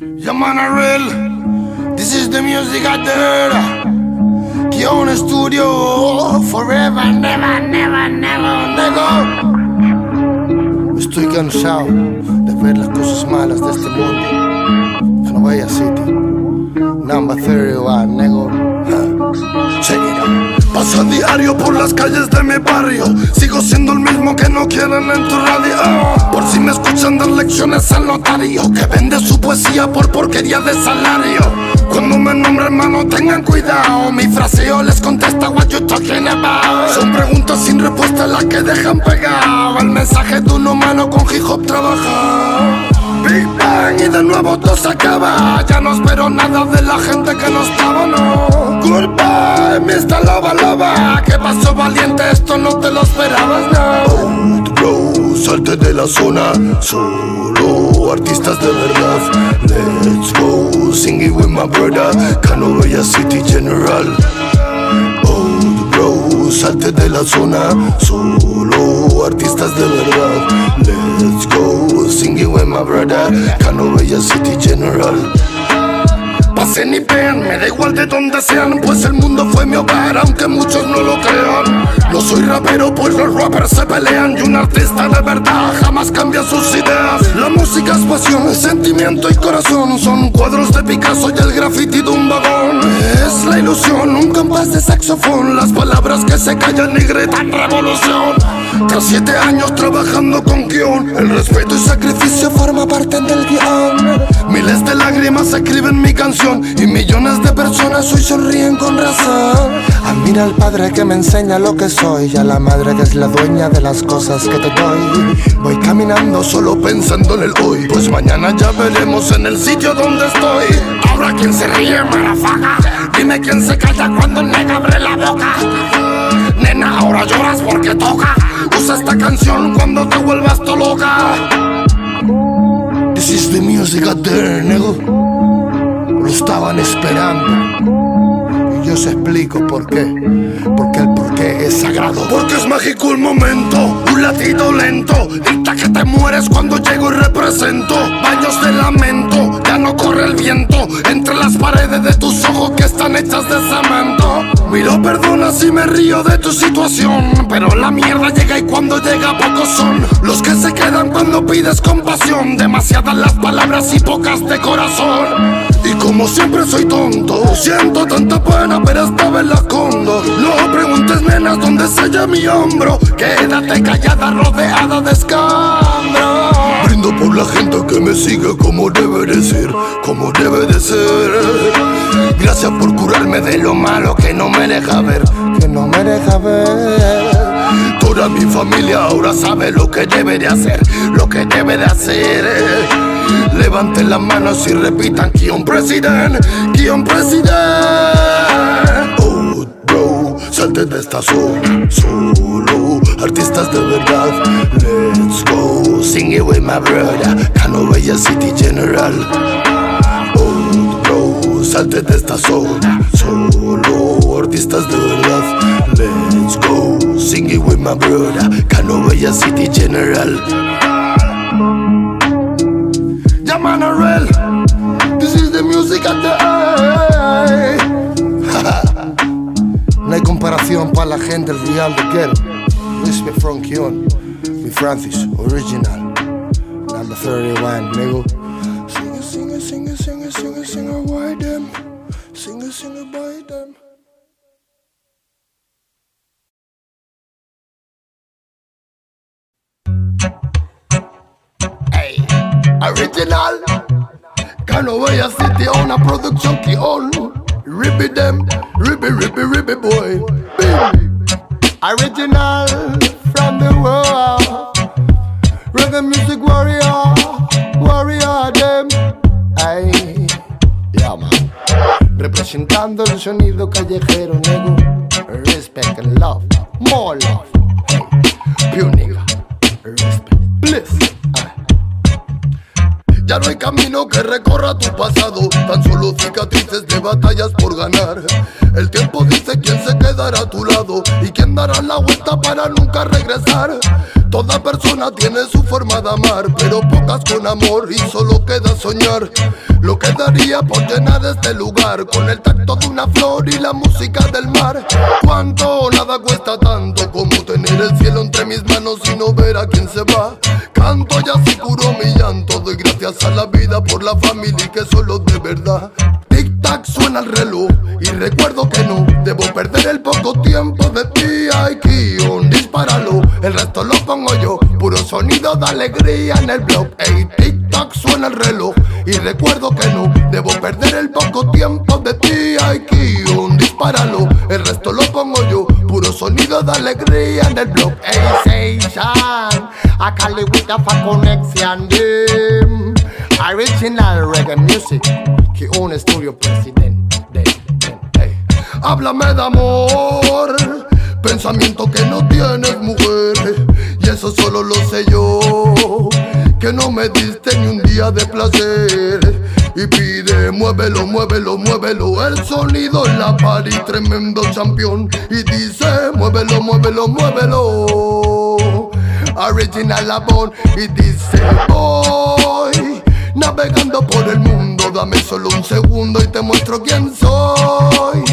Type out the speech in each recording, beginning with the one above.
Yamana real, this is the music I did. Kion Studio, forever, never, never, never, never. Estoy cansado de ver las cosas malas de este mundo. Canobaya City, number 31, nego. Check it out. Paso diario por las calles de mi barrio. Sigo siendo el mismo que no quieren en tu radio. Por si me escuchan dar lecciones al notario que vende su poesía por porquería de salario. Cuando me nombren hermano tengan cuidado. Mi fraseo les contesta what you talking about. Son preguntas sin respuesta las que dejan pegado. El mensaje de un humano con hip hop trabaja. Big Bang y de nuevo todo se acaba. Ya no espero nada de la gente que no estaba, no. Goodbye, Mr. Loba Loba. ¿Qué pasó valiente? Esto no te lo esperabas, no. Bro, salte de la zona. Solo artistas de verdad. Let's go, sing it with my brother. Canovella City General. Bro, salte de la zona. Solo artistas de verdad. Let's go, sing it with my brother. Canovella City General Pasen y vean, me da igual de donde sean Pues el mundo fue mi hogar, aunque muchos no lo crean. No soy rapero, pues los rappers se pelean Y un artista de verdad jamás cambia sus ideas. La música es pasión, sentimiento y corazón Son cuadros de Picasso y el graffiti de un vagón. Es la ilusión, un compás de saxofón Las palabras que se callan y gritan revolución. Tras siete años trabajando con guion El respeto y sacrificio forma parte del guion. Miles de lágrimas escriben mi canción y millones de personas hoy sonríen con razón. Admira al padre que me enseña lo que soy y a la madre que es la dueña de las cosas que te doy. Voy caminando solo pensando en el hoy, pues mañana ya veremos en el sitio donde estoy. Ahora quien se ríe, marafaga. Dime quién se calla cuando el nega abre la boca. Nena, ahora lloras porque toca. Usa esta canción cuando te vuelvas to loca. This is the music out there, nego lo estaban esperando. Y yo os explico por qué. Porque el porqué es sagrado. Porque es mágico el momento, un latido lento. Dicta que te mueres cuando llego y represento. Baños de lamento, ya no corre el viento. Entre las paredes de tus ojos que están hechas de cemento. Miro, perdona si me río de tu situación. Pero la mierda llega y cuando llega pocos son los que se quedan cuando pides compasión. Demasiadas las palabras y pocas de corazón. Y como siempre soy tonto, siento tanta pena, pero esta vez la escondo. No preguntes, nenas, dónde se halla mi hombro. Quédate callada, rodeada de Brindo por la gente que me sigue como debe de ser, como debe de ser. Gracias por curarme de lo malo que no me deja ver, que no me deja ver. Toda mi familia ahora sabe lo que debe de hacer, lo que debe de hacer. Levanten las manos y repitan Kion President, Kion President Oh salte de esta zona Solo, artistas de verdad Let's go, sing it with my brother Canovella City General Oh bro, salte de esta zona Solo, artistas de verdad Let's go, sing it with my brother Canovella City General Manuel. This is the music of the eye. No hay comparación para la gente real de quiero. Respect from Kion, mi Francis, original. Number 31, nigga. Sing it, sing it, sing it, sing it, sing it, sing it, why them? Sing it, sing it, by them. Original Canovella City on a production key on Ribby them, ribby, ribby, ribby boy. Baby. Original from the world. Reggae music warrior, warrior them Ay, yeah man. Representando el sonido callejero nego Respect and love, more love. Hey, pure nigga. Respect, bliss ya no hay camino que recorra tu pasado, tan solo cicatrices de batallas por ganar. El tiempo dice quién se quedará a tu lado y quién dará la vuelta para nunca regresar. Toda persona tiene su forma de amar, pero pocas con amor y solo queda soñar. Lo que daría por llenar este lugar con el tacto de una flor y la música del mar. Cuánto nada cuesta tanto como tener el cielo entre mis manos y no ver a quién se va. Canto y así curo mi llanto, doy gracias a la vida por la familia y que solo de verdad. Tic tac suena el reloj y recuerdo que no debo perder el poco tiempo de ti. Ay, el resto lo pongo yo. Puro sonido de alegría en el blog. Ey, tic tac suena el reloj y recuerdo que no debo perder el poco tiempo de ti. Ay, Kion, dispáralo, el resto lo pongo yo. Puro sonido de alegría en el blog. Ey, Seishan, I call it with a connection. Them. Original reggae music que un estudio presidente. Háblame de amor, pensamiento que no tienes mujer, y eso solo lo sé yo. Que no me diste ni un día de placer. Y pide, muévelo, muévelo, muévelo. El sonido en la party, tremendo champion. Y dice, muévelo, muévelo, muévelo. Original Labón. Y dice, voy navegando por el mundo. Dame solo un segundo y te muestro quién soy.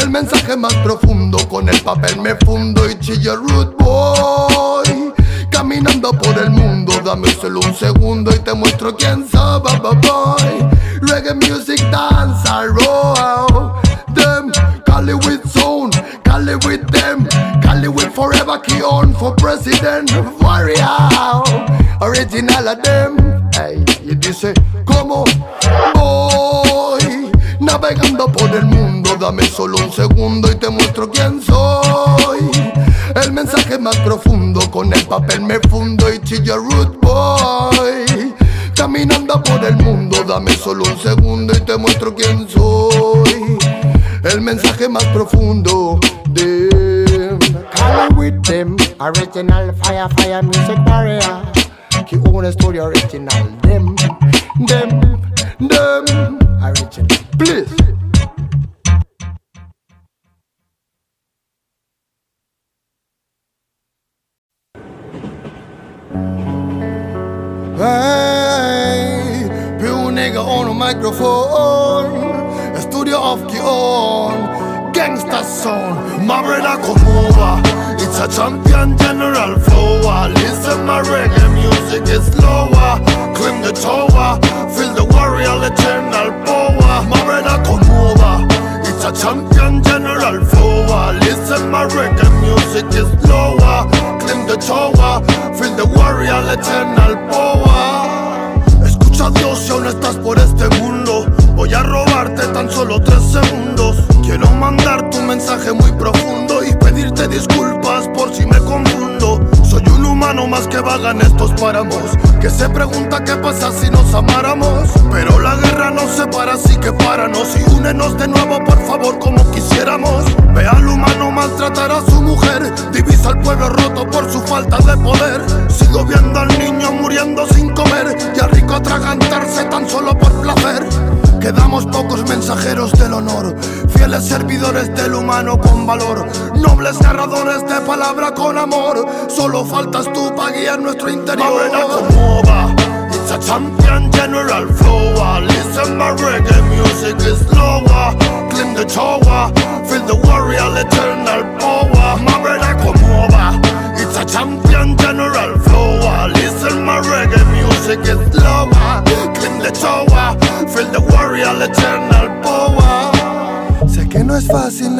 El mensaje más profundo, con el papel me fundo y chilla root boy. Caminando por el mundo, dame solo un segundo y te muestro quién soy. Boy. Reggae music dance, I roll. Them, Cali with zone, Cali with them, Cali with forever, key on for president, warrior. Original of them, hey, y dice, ¿cómo voy? Navegando por el mundo, dame solo un segundo y te muestro quién soy. El mensaje más profundo, con el papel me fundo y chilla root boy. Caminando por el mundo, dame solo un segundo y te muestro quién soy. El mensaje más profundo de Call with them, original fire, fire music warrior. Que un studio original, them, them, them, original. Please. Hey, più nigga on a microphone. Studio of Kion, gangsta sound. My brother come over. It's a champion general flower. Listen, my reggae music is lower. Climb the tower, feel the warrior eternal power. Come over. It's a champion general flower. Listen, my reggae music is lower. Climb the tower, feel the warrior eternal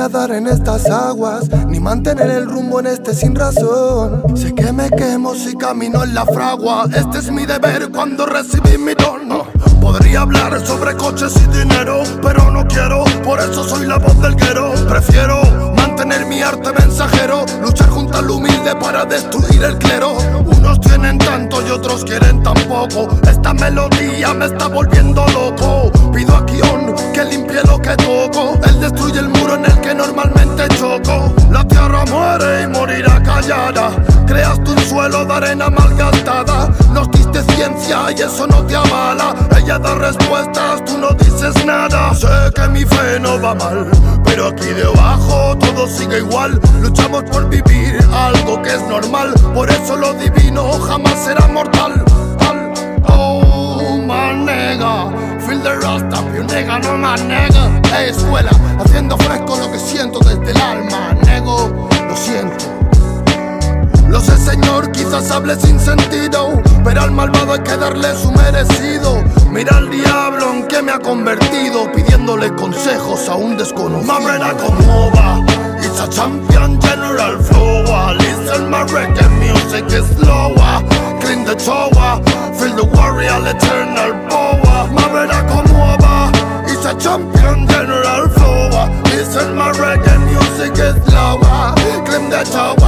nadar en estas aguas, ni mantener el rumbo en este sin razón. Sé que me quemo si camino en la fragua. Este es mi deber cuando recibí mi don. Podría hablar sobre coches y dinero, pero no quiero, por eso soy la voz del guero. Prefiero mantener mi arte mensajero, luchar junto al humilde para destruir el clero. Unos tienen tanto y otros quieren tan poco. Esta melodía me está volviendo loco. Pido a Kion que limpie lo que toco. Él destruye el muro en el que normalmente choco. La tierra muere y morirá callada. Creaste un suelo de arena malgastada. Nos diste ciencia y eso no te avala. Ella da respuestas, tú no dices nada. Sé que mi fe no va mal, pero aquí debajo todo sigue igual. Luchamos por vivir algo que es normal. Por eso lo divino jamás será mortal. Oh, manega, feel the rasta, you nega, no más nega. Hey, escuela, haciendo fresco lo que siento desde el alma. Nego, lo siento. Lo sé, señor, quizás hable sin sentido, pero al malvado hay que darle su merecido. Mira al diablo en que me ha convertido, pidiéndole consejos a un desconocido. Mamrena como va, it's a champion general flow. Listen, my reggae music is slower. Clean the tower, feel the warrior eternal power. Mamrena como va, it's a champion general flow. Listen, my reggae music is slower. Clean the tower.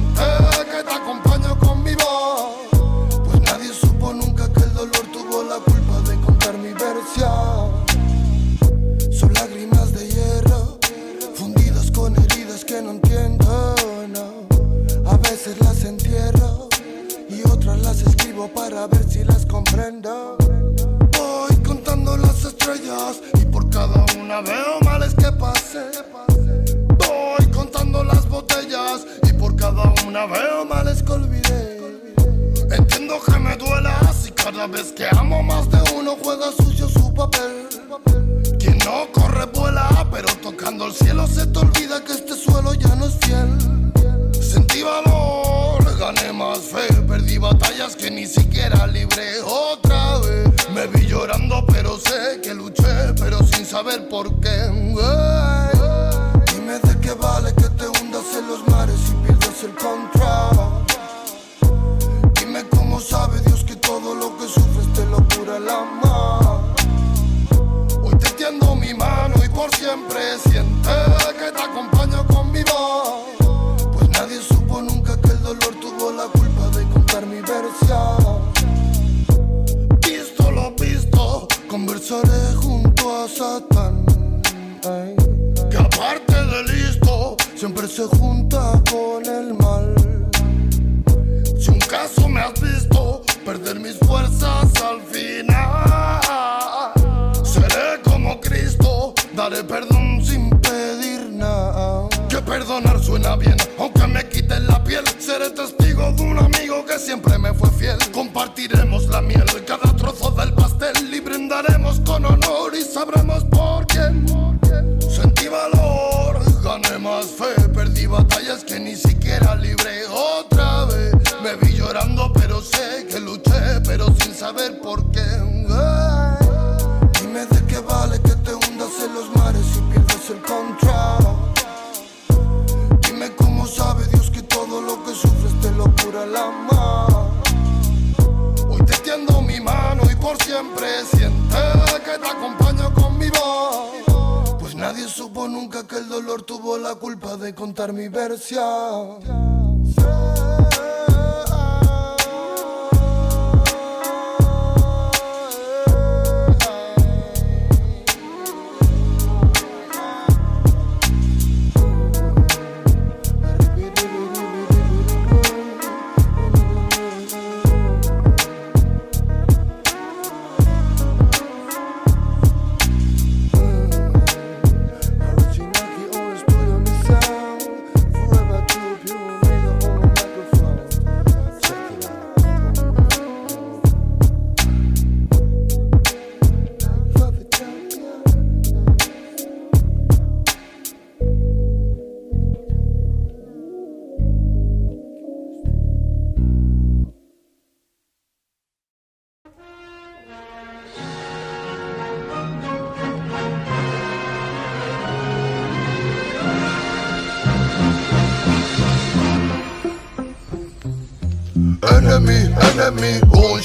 te acompaño con mi voz. Pues nadie supo nunca que el dolor tuvo la culpa de contar mi versión. Son lágrimas de hierro, fundidas con heridas que no entiendo. A veces las entierro y otras las escribo para ver si las comprendo.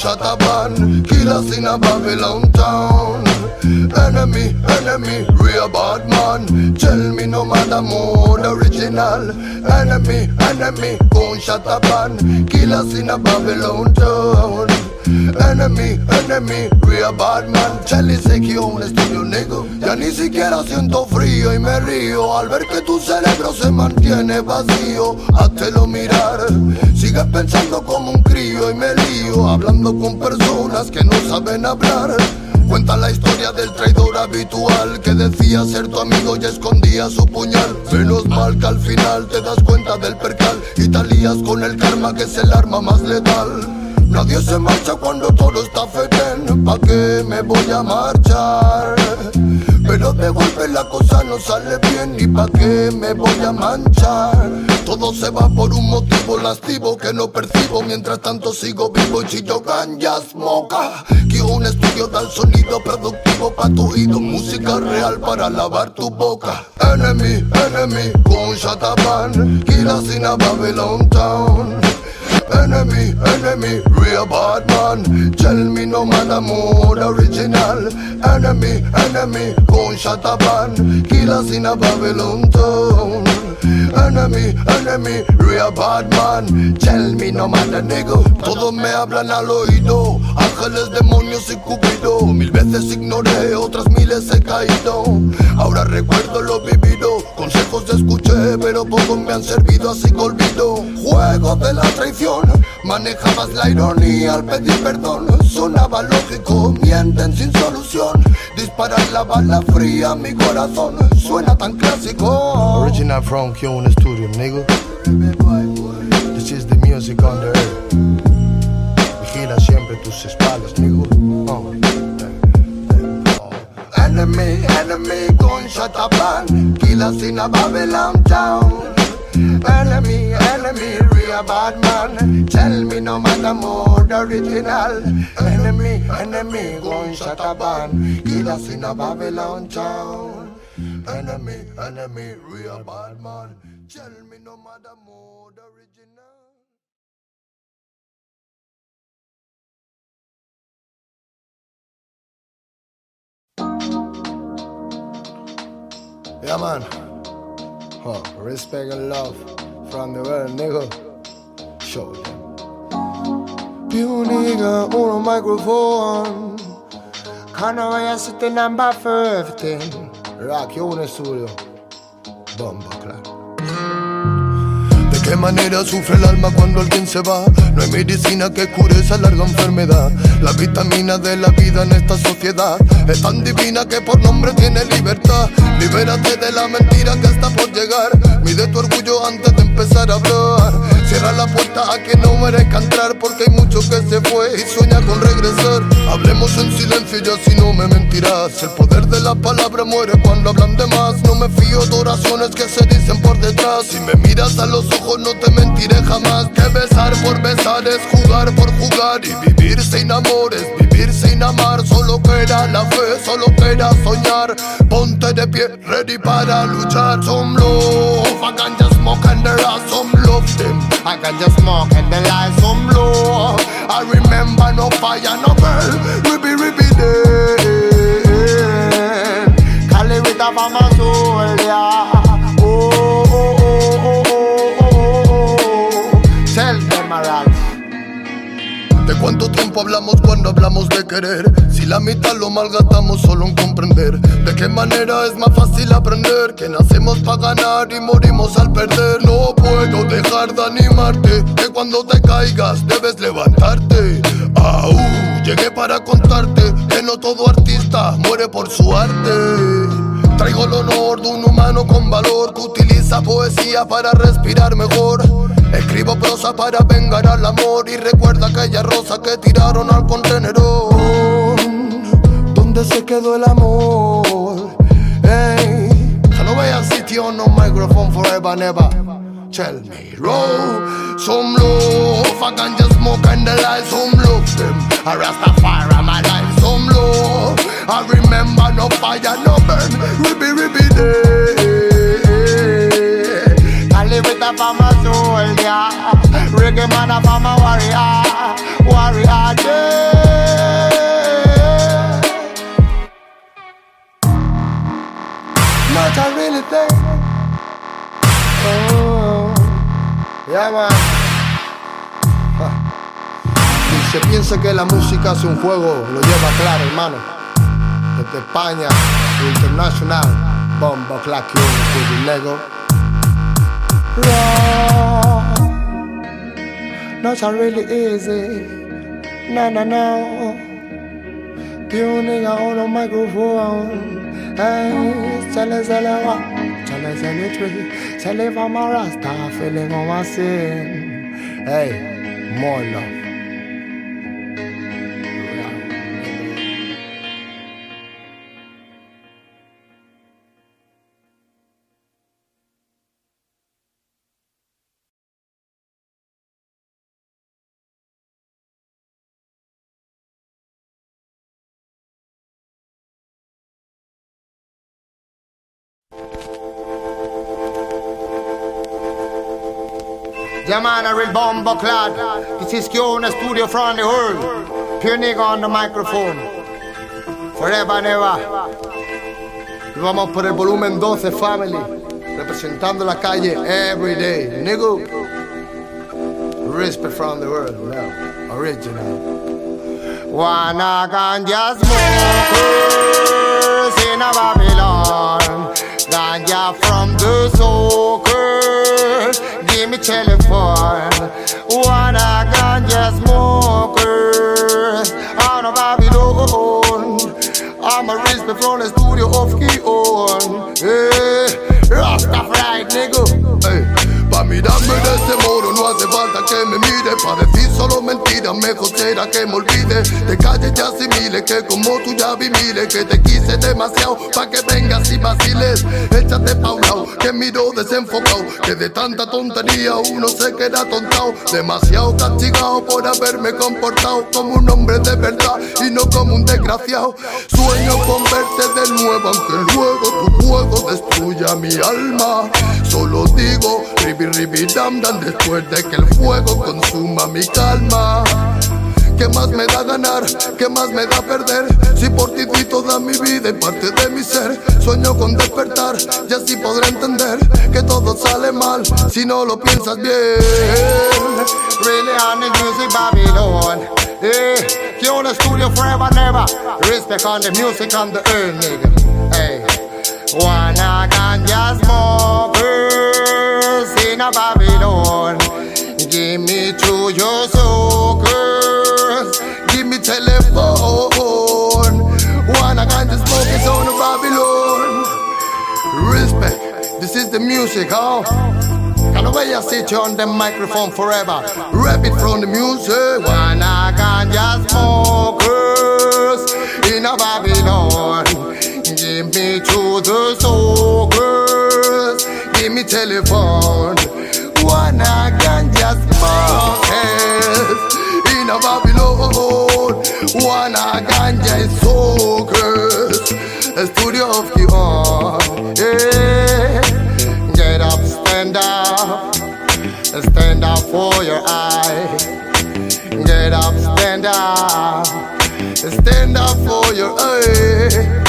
shot a ban. Killers in a Babylon town. Enemy, enemy, real bad man. Tell me no matter more original. Enemy, enemy, gunshot a ban. Killers in a Babylon town. Enemy, enemy, real bad man. Charlie se un estudio negro. Ya ni siquiera siento frío y me río. Al ver que tu cerebro se mantiene vacío Háztelo mirar. Sigues pensando como un crío y me lío Hablando con personas que no saben hablar. Cuenta la historia del traidor habitual que decía ser tu amigo y escondía su puñal. Menos mal que al final te das cuenta del percal y talías con el karma que es el arma más letal. Nadie se marcha cuando todo está fetén. ¿Pa' qué me voy a marchar? Pero de golpe la cosa no sale bien. ¿Y pa' qué me voy a manchar? Todo se va por un motivo lascivo que no percibo. Mientras tanto sigo vivo y chillo ganjas moca. Que un estudio da el sonido productivo pa' tu. Música real para lavar tu boca. Enemy, enemy, con Shataban. Killers in a Babylon town. Enemy, enemy, real bad man. Tell me no man a more original. Enemy, enemy, gunshot a ban. Killers in a Babylon town. Enemy, enemy, real bad man. Tell me no a nigga. Todos me hablan al oído. Ángeles, demonios y cupido. Mil veces ignoré, otras miles he caído. Ahora recuerdo lo vivido. Consejos escuché, pero pocos me han servido, así que olvido. Juego de la traición. Manejabas la ironía al pedir perdón. Sonaba lógico, mienten sin solución. Disparar la bala fría mi corazón. Suena tan clásico. Original from Kyone Studio, nigga. This is the music on the earth. Vigila siempre tus espaldas, nigga. Oh. Enemy, enemy, gunshot a ban. Killers in a Babylon town. Enemy, enemy, real bad man. Tell me no matter more the original. Enemy, enemy, gunshot a ban. Killers in a Babylon town. Enemy, enemy, real bad man. Tell me no matter the original. Yeah, man. Huh. Respect and love from the world, nigga. Show them. You nigga on a microphone. Sit the number for everything. Rock Kyone Studio. Bomba, claro. ¿De qué manera sufre el alma cuando alguien se va? No hay medicina que cure esa larga enfermedad. La vitamina de la vida en esta sociedad es tan divina que por nombre tiene libertad. Libérate de la mentira que está por llegar. Mide tu orgullo antes de empezar a hablar. Cierra la puerta a quien no merezca entrar porque hay mucho que se fue y sueña con regresar. Hablemos en silencio y así no me mentirás. El poder de la palabra muere cuando hablan de más. No me fío de oraciones que se dicen por detrás. Si me miras a los ojos no te mentiré jamás. Que besar por besar es jugar por jugar y vivir sin amores, sin amar. Solo queda la fe, solo queda soñar. Ponte de pie, ready para luchar. Some love, I can just smoke and there are some love them. I can just smoke and the light some love. I remember no fire, no burn. Ribby, ribby day. Cali with a my soul, tiempo hablamos cuando hablamos de querer? Si la mitad lo malgastamos solo en comprender ¿De qué manera es más fácil aprender? Que nacemos para ganar y morimos al perder No puedo dejar de animarte Que cuando te caigas debes levantarte Au, llegué para contarte Que no todo artista muere por su arte Traigo el honor de un humano con valor que utiliza poesía para respirar mejor. Escribo prosa para vengar al amor y recuerda aquella rosa que tiraron al contenedor. ¿Dónde se quedó el amor? Hey, I no voy a sitio no microphone forever never. Tell me, roll some love. I can just smoke and the light some love them. I Rastafari my life some love. I remember no fire no day. Cali with se piensa que la música es un juego, lo lleva claro, hermano. Desde España, internacional, bomba, clack, y Lego. raw. Not a really easy. No, no, no. Nigga on a microphone. Hey, tell us all what. Tell us anything. Tell if I'm a rasta feeling on my sin. Hey, more love. Yeah man, a real bombo clad. This is Kiona Studio from the world. Pure nigga on the microphone. Forever and ever. Y vamos por el volumen 12 Family. Representando la calle every day. Nigga. Respect from the world. No. Original. Wanna ganja smokers in a Babylon. Ganja from the soakers. Give me telephone. Wanna ganja smokers on a Babylon. I'm a respect from the studio of Kion. Hey, Rastafari, nigga. Ey, Pa' mirarme de ese modo no hace falta que me mire. Pa' decir solo mentiras, mejor será que me olvide. De calles ya asimiles, que como tú ya vi miles. Que te quise demasiado pa' que vengas y vaciles. Échate pa' un lado, que miro desenfocado. Que de tanta tontería uno se queda tontado Demasiado castigado por haberme comportado Como un hombre de verdad y no como un desgraciado. Sueño con verte de nuevo aunque luego tu juego destruya mi alma. Solo digo ribi ribi dam dam después de que el fuego consuma mi calma ¿Qué más me da ganar? ¿Qué más me da perder? Si por ti di toda mi vida y parte de mi ser Sueño con despertar y así podré entender Que todo sale mal si no lo piensas bien Really on the music Babylon. Hey, Kiona Studio forever never. Respect on the music on the earth, nigga. Hey, wanna ganja smokers in a Babylon. Give me to your soakers. Give me telephone Wanna ganja smoke is on the Babylon Respect, this is the music, huh? Can I sit on the microphone forever? Rap it from the music Wanna ganja smokers in a Babylon. Give me to the soakers. Give me telephone. Wanna ganja smokers. in a Babylon Wanna ganja and soakers Studio of the on. Yeah. Get up, stand up. Stand up for your eye. Get up, stand up. Stand up for your eye.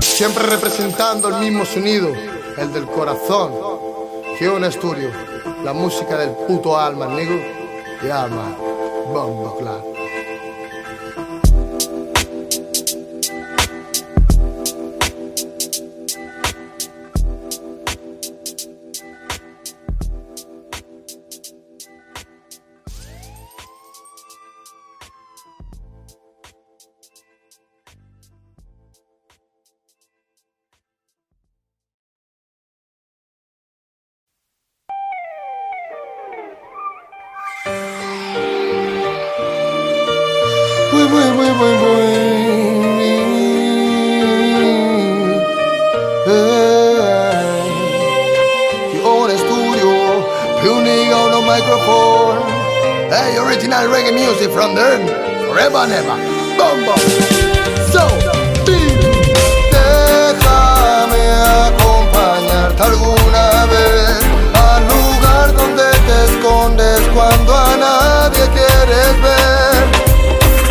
Siempre representando el mismo sonido, el del corazón. Giona Studio, la música del puto alma, amigo. Llama, bombo claro. From there, forever and ever. Déjame acompañarte alguna vez al lugar donde te escondes cuando a nadie quieres ver.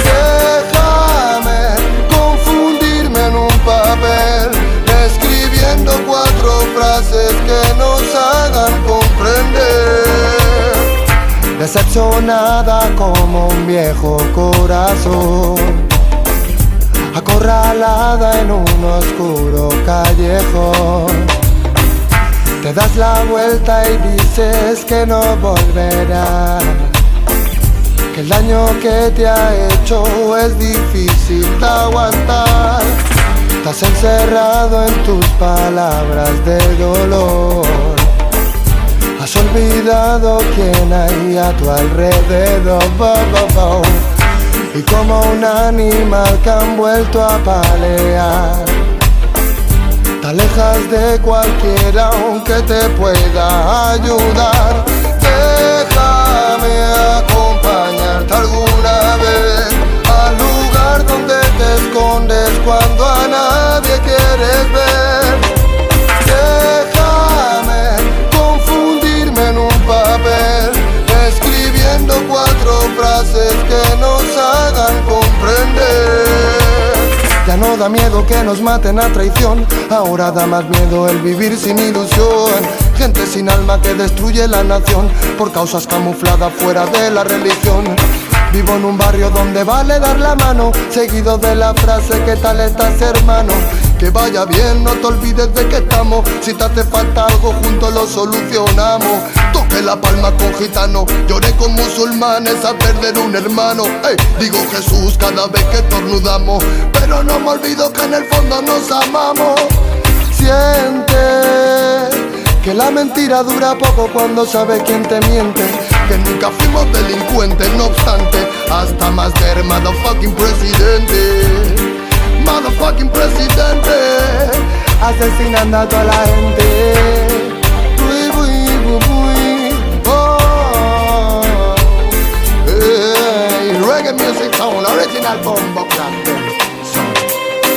Déjame confundirme en un papel, escribiendo cuatro frases que nos hagan Decepcionada como un viejo corazón, acorralada en un oscuro callejón. Te das la vuelta y dices que no volverás que el daño que te ha hecho es difícil de aguantar. Estás encerrado en tus palabras de dolor. Has olvidado quién hay a tu alrededor. Y como un animal que han vuelto a palear. Te alejas de cualquiera aunque te pueda ayudar. Déjame acompañarte alguna vez al lugar donde te escondes cuando a nadie quieres ver. Frases que nos hagan comprender. Ya no da miedo que nos maten a traición, ahora da más miedo el vivir sin ilusión. Gente sin alma que destruye la nación por causas camufladas fuera de la religión. Vivo en un barrio donde vale dar la mano, seguido de la frase ¿qué tal estás hermano? Que vaya bien, no te olvides de que estamos. Si te hace falta algo, juntos lo solucionamos. Toque la palma con gitano, lloré con musulmanes a perder un hermano. Digo Jesús cada vez que tornudamos, pero no me olvido que en el fondo nos amamos. Siente que la mentira dura poco cuando sabe quién te miente. Que nunca fuimos delincuentes, no obstante, hasta más ver motherfucking presidente. Motherfucking presidente, asesinando a toda la gente. Uy, uy, uy. Oh, hey, reggae music sound, original bombo.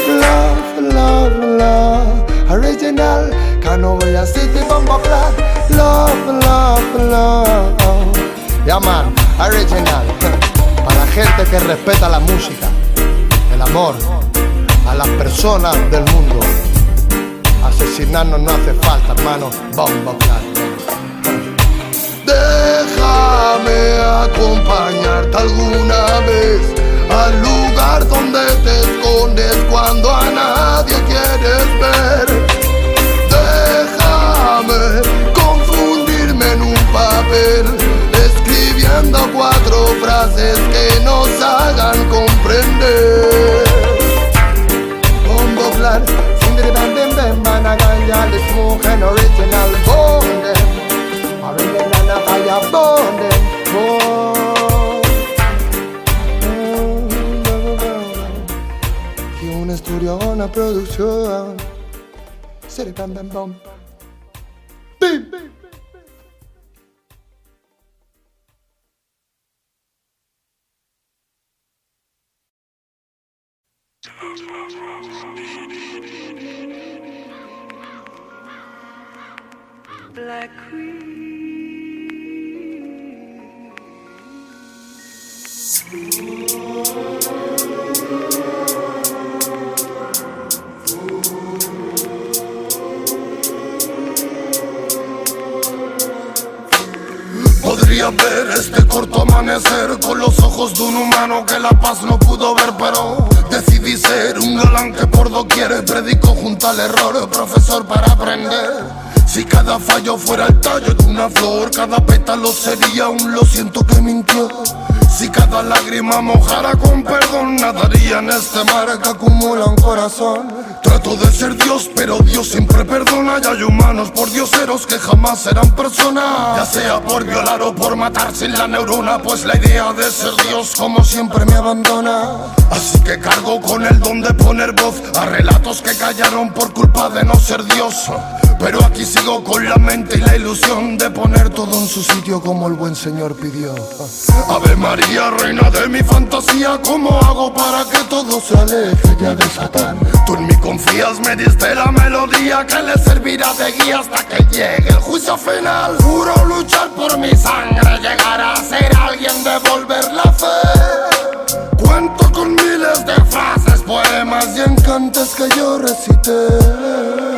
Love, love, love, original. Canoa City bombo clap. Love, love, love. Yeah man, original. Para la gente que respeta la música, el amor, las personas del mundo. Asesinarnos no hace falta, hermano. Bombo clap. Déjame acompañarte alguna vez al lugar donde te escondes cuando a nadie quieres ver. Déjame confundirme en un papel, escribiendo cuatro frases que nos hagan comprender. Bam banagaya, the original bonde. Original na fire bonde. Y un estudio, una producción. Siri bam bam bam. Este mar que acumula un corazón. Trato de ser Dios, pero Dios siempre perdona. Y hay humanos por dioseros que jamás serán personas. Ya sea por violar o por matar sin la neurona, pues la idea de ser Dios como siempre me abandona. Así que cargo con el don de poner voz a relatos que callaron por culpa de no ser Dios. Pero aquí sigo con la mente y la ilusión de poner todo en su sitio como el buen Señor pidió. Ave María, reina de mi fantasía, ¿cómo hago para que todo se aleje ya de Satán? Tú en mí confías, me diste la melodía que le servirá de guía hasta que llegue el juicio final. Juro luchar por mi sangre, llegar a ser alguien, devolver la fe. Cuento con miles de frases, poemas y encantes que yo recité.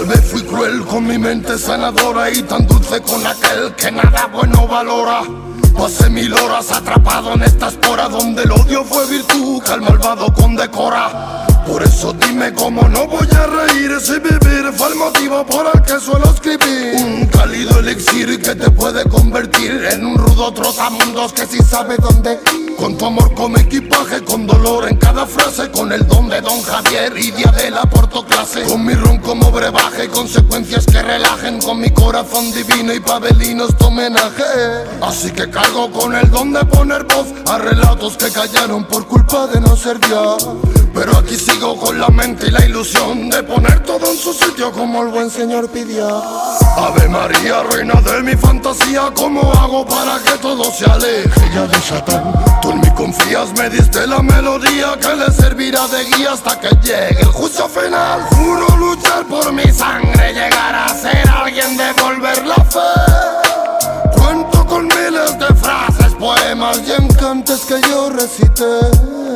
Tal vez fui cruel con mi mente sanadora y tan dulce con aquel que nada bueno valora. Pasé mil horas atrapado en esta espora donde el odio fue virtud que al malvado condecora. Por eso dime cómo no voy a reír si vivir fue el motivo por el que suelo escribir. Un cálido elixir que te puede convertir en un rudo trotamundos que si sabe dónde. Con tu amor como equipaje, con dolor en cada frase, con el don de Don Javier y de Adela porto clase. Con mi ron como brebaje, consecuencias que relajen, con mi corazón divino y pabelinos tu homenaje. Así que cargo con el don de poner voz a relatos que callaron por culpa de no ser Dios. Pero aquí sigo con la mente y la ilusión de poner todo en su sitio como el buen Señor pidió. Ave María, reina de mi fantasía, ¿cómo hago para que todo se aleje ya de Satán? Tú en mí confías, me diste la melodía que le servirá de guía hasta que llegue el juicio final. Juro luchar por mi sangre, llegar a ser alguien, devolver la fe. Cuento con miles de frases, poemas y encantes que yo recité.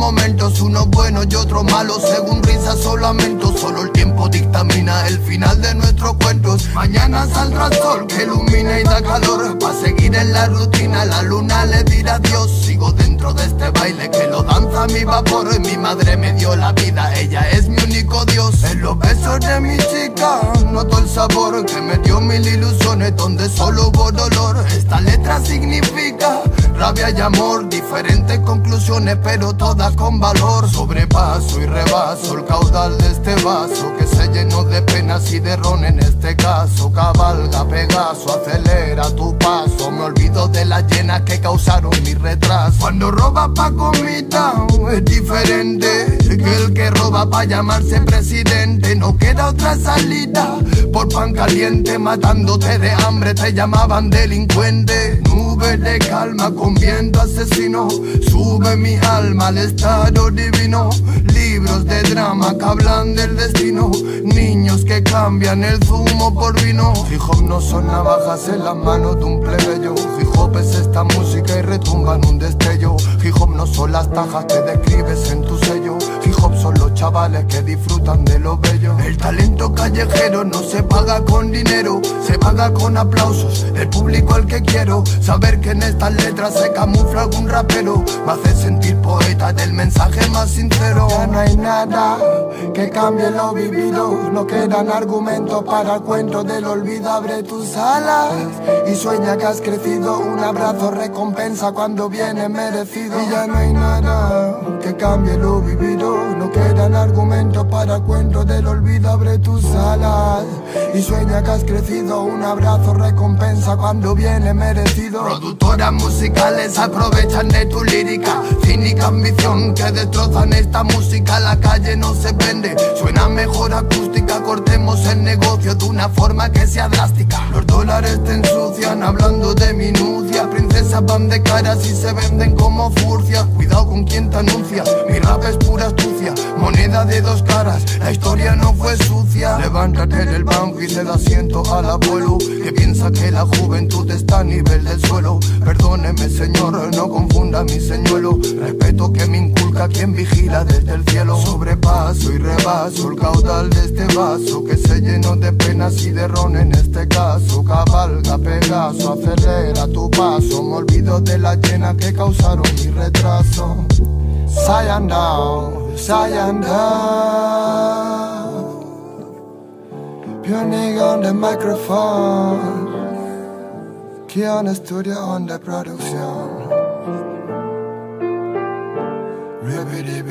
momentos, unos buenos y otros malos, según risa solamente solo el tiempo dictamina el final de nuestros cuentos. Mañana saldrá el sol que ilumina y da calor. Pa' seguir en la rutina, la luna le dirá adiós. Sigo dentro de este baile que lo danza mi vapor. Mi madre me dio la vida, ella es mi único Dios. En los besos de mi chica noto el sabor que me dio mil ilusiones donde solo hubo dolor. Esta letra significa rabia y amor, diferentes conclusiones, pero todas con valor. Sobrepaso y rebaso el caudal de este vaso que se llenó de penas y de ron en este caso. Cabalga Pegaso, acelera tu paso. Me olvido de las llenas que causaron mi retraso. Cuando roba pa' comida es diferente Que el que roba pa' llamarse presidente. No queda otra salida Por pan caliente matándote de hambre. Te llamaban delincuente. Nube de calma con viento asesino. Sube mi alma al estado divino. Libros de drama que hablan del destino Niños que cambian el zumo por vino. Hip hop no son navajas en las manos de un plebeyo. Hip hop es esta música y retumba en un destello. Hip hop no son las tajas que describes en tu sello. Hip son los chavales que disfrutan de lo bello. El talento callejero no se paga con dinero Se paga con aplausos, el público al que quiero Saber que en estas letras se camufla algún rapero. Me hace sentir poeta del mensaje más sincero. Ya no hay nada que cambie lo vivido. No quedan argumentos para el cuento del olvido Abre tus alas y sueña que has crecido. Un abrazo recompensa cuando viene merecido. Ya no hay nada que cambie lo vivido. No quedan argumentos para el cuento del olvido Abre tus alas y sueña que has crecido. Un abrazo recompensa cuando viene merecido. Productoras musicales aprovechan de tu lírica Cínica ambición que destrozan esta música. La calle no se vende, suena mejor acústica. Cortemos el negocio de una forma que sea drástica. Los dólares te ensucian hablando de minucia. Princesas van de caras y se venden como furcia Cuidado con quien te anuncia, mi rap es pura astucia Moneda de dos caras, la historia no fue sucia. Levántate del banco y se da asiento al abuelo Que piensa que la juventud está a nivel del suelo. Perdóneme señor, no confunda mi señuelo. Respeto que me inculca quien vigila desde el cielo. Sobrepaso y rebaso el caudal de este vaso Que se llenó de penas y de ron en este caso. Cabalga Pegaso, acelera tu paso. Me olvido de la llena que causaron mi retraso Cyan down, Cyan down Pure nigga on the microphone. Kiana Studio on the production. Ribbidi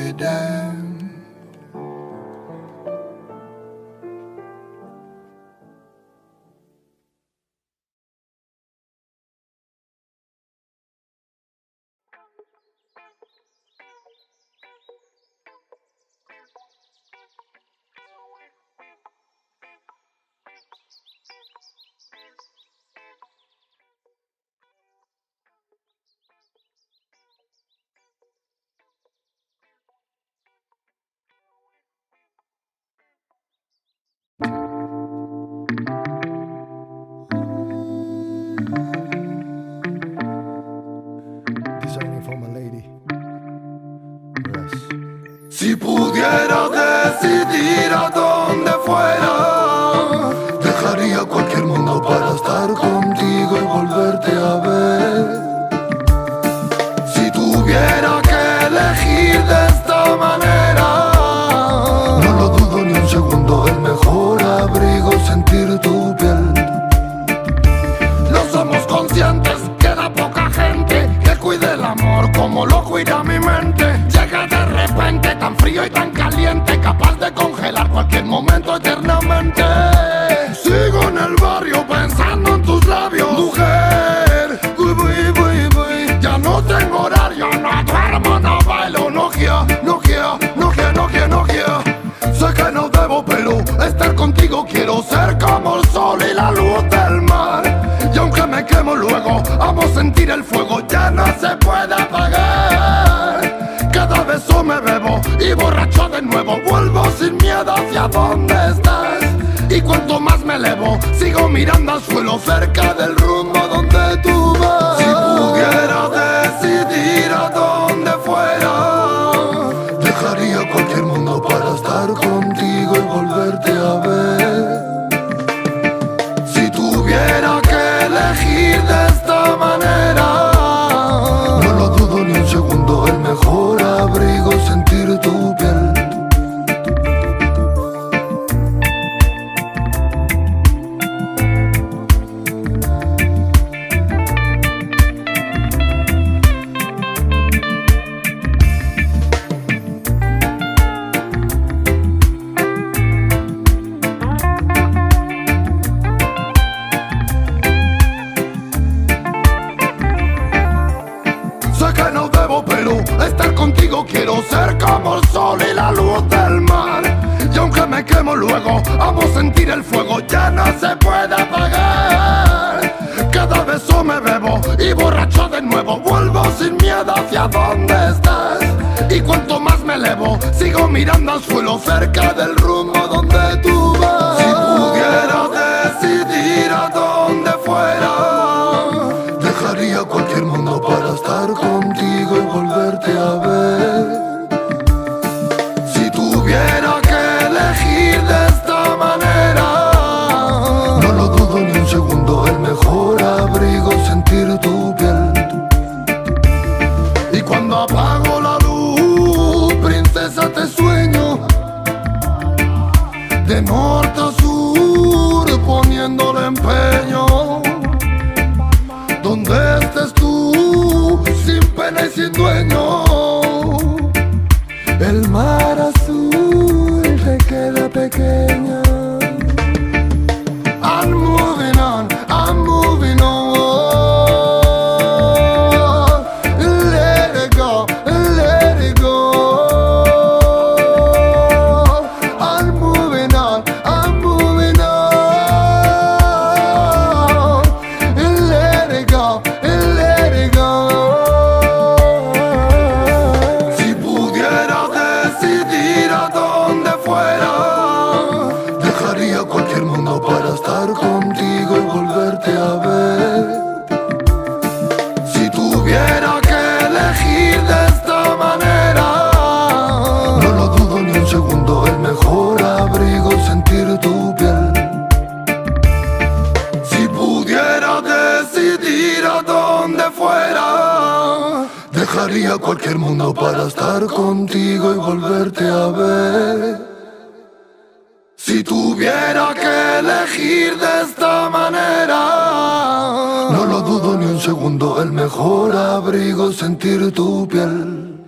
sentir tu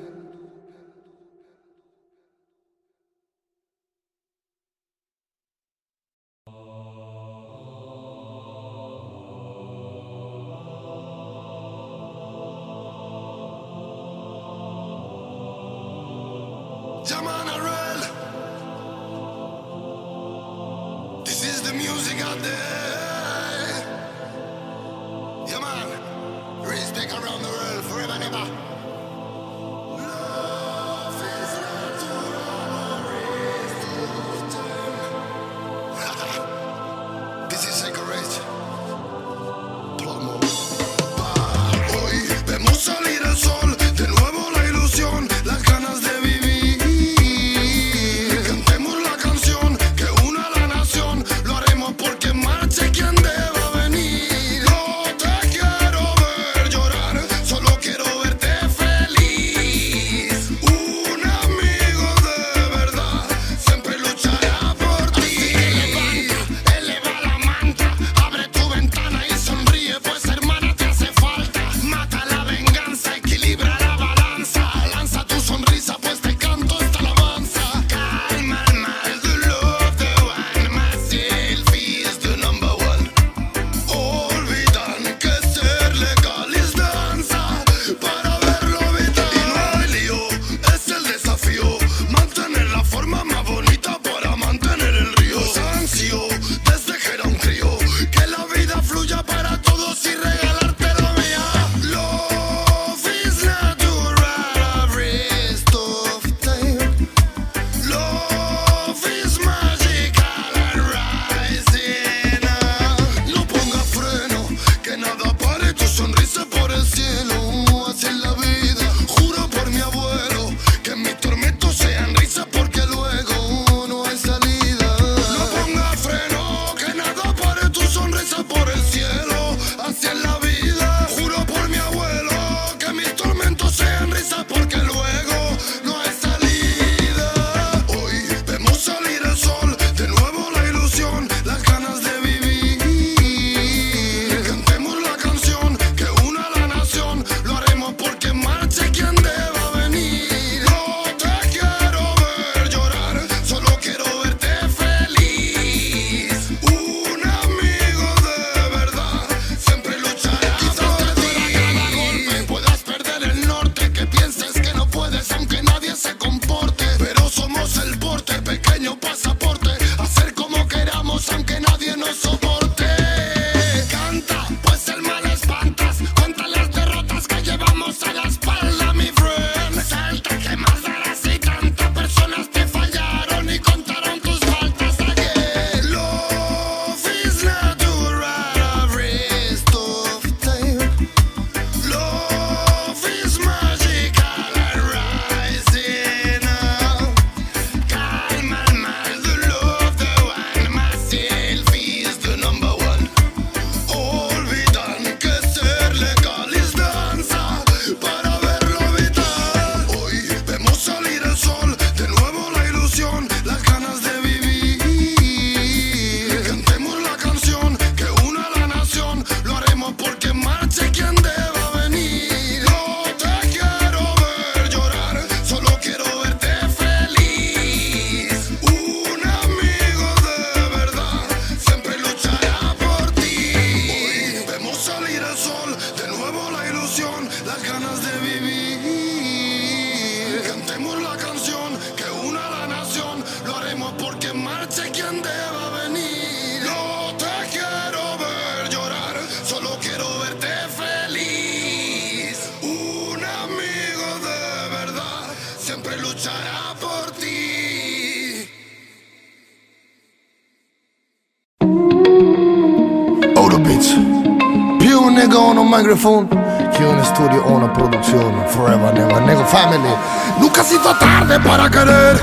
microphone. Que un estudio o una producción. Forever, never, nigga family. Nunca ha sido tarde para querer.